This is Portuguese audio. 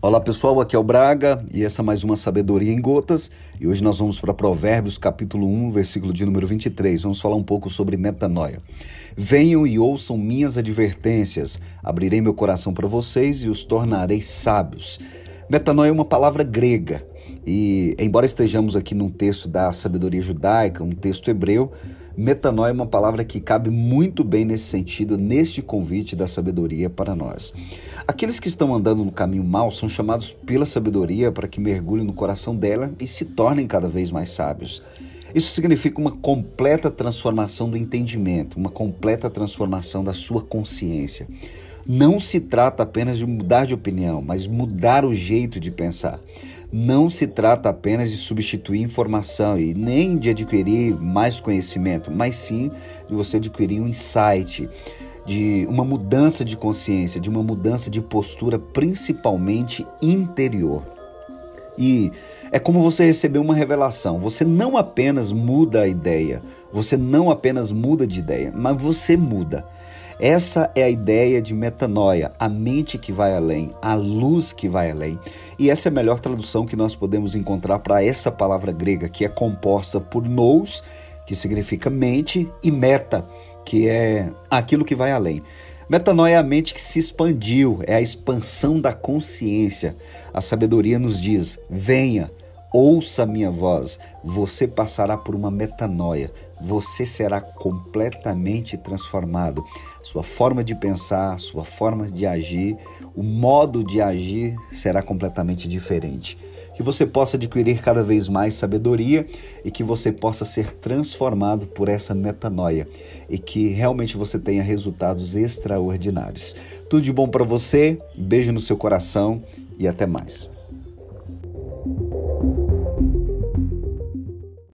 Olá pessoal, aqui é o Braga e essa é mais uma Sabedoria em Gotas. E hoje nós vamos para Provérbios, capítulo 1, versículo de número 23. Vamos falar um pouco sobre metanoia. Venham e ouçam minhas advertências, abrirei meu coração para vocês e os tornarei sábios. Metanoia é uma palavra grega e, embora estejamos aqui num texto da sabedoria judaica, um texto hebreu, Metanoia é uma palavra que cabe muito bem nesse sentido, neste convite da sabedoria para nós. Aqueles que estão andando no caminho mau são chamados pela sabedoria para que mergulhem no coração dela e se tornem cada vez mais sábios. Isso significa uma completa transformação do entendimento, uma completa transformação da sua consciência. Não se trata apenas de mudar de opinião, mas mudar o jeito de pensar. Não se trata apenas de substituir informação e nem de adquirir mais conhecimento, mas sim de você adquirir um insight, de uma mudança de consciência, de uma mudança de postura, principalmente interior. E é como você receber uma revelação. Você não apenas muda a ideia, você não apenas muda de ideia, mas você muda. Essa é a ideia de metanoia, a mente que vai além, a luz que vai além. E essa é a melhor tradução que nós podemos encontrar para essa palavra grega, que é composta por nous, que significa mente, e meta, que é aquilo que vai além. Metanoia é a mente que se expandiu, é a expansão da consciência. A sabedoria nos diz: venha, ouça minha voz, você passará por uma metanoia, você será completamente transformado. Sua forma de pensar, sua forma de agir, o modo de agir será completamente diferente. Que você possa adquirir cada vez mais sabedoria e que você possa ser transformado por essa metanoia e que realmente você tenha resultados extraordinários. Tudo de bom para você, beijo no seu coração e até mais.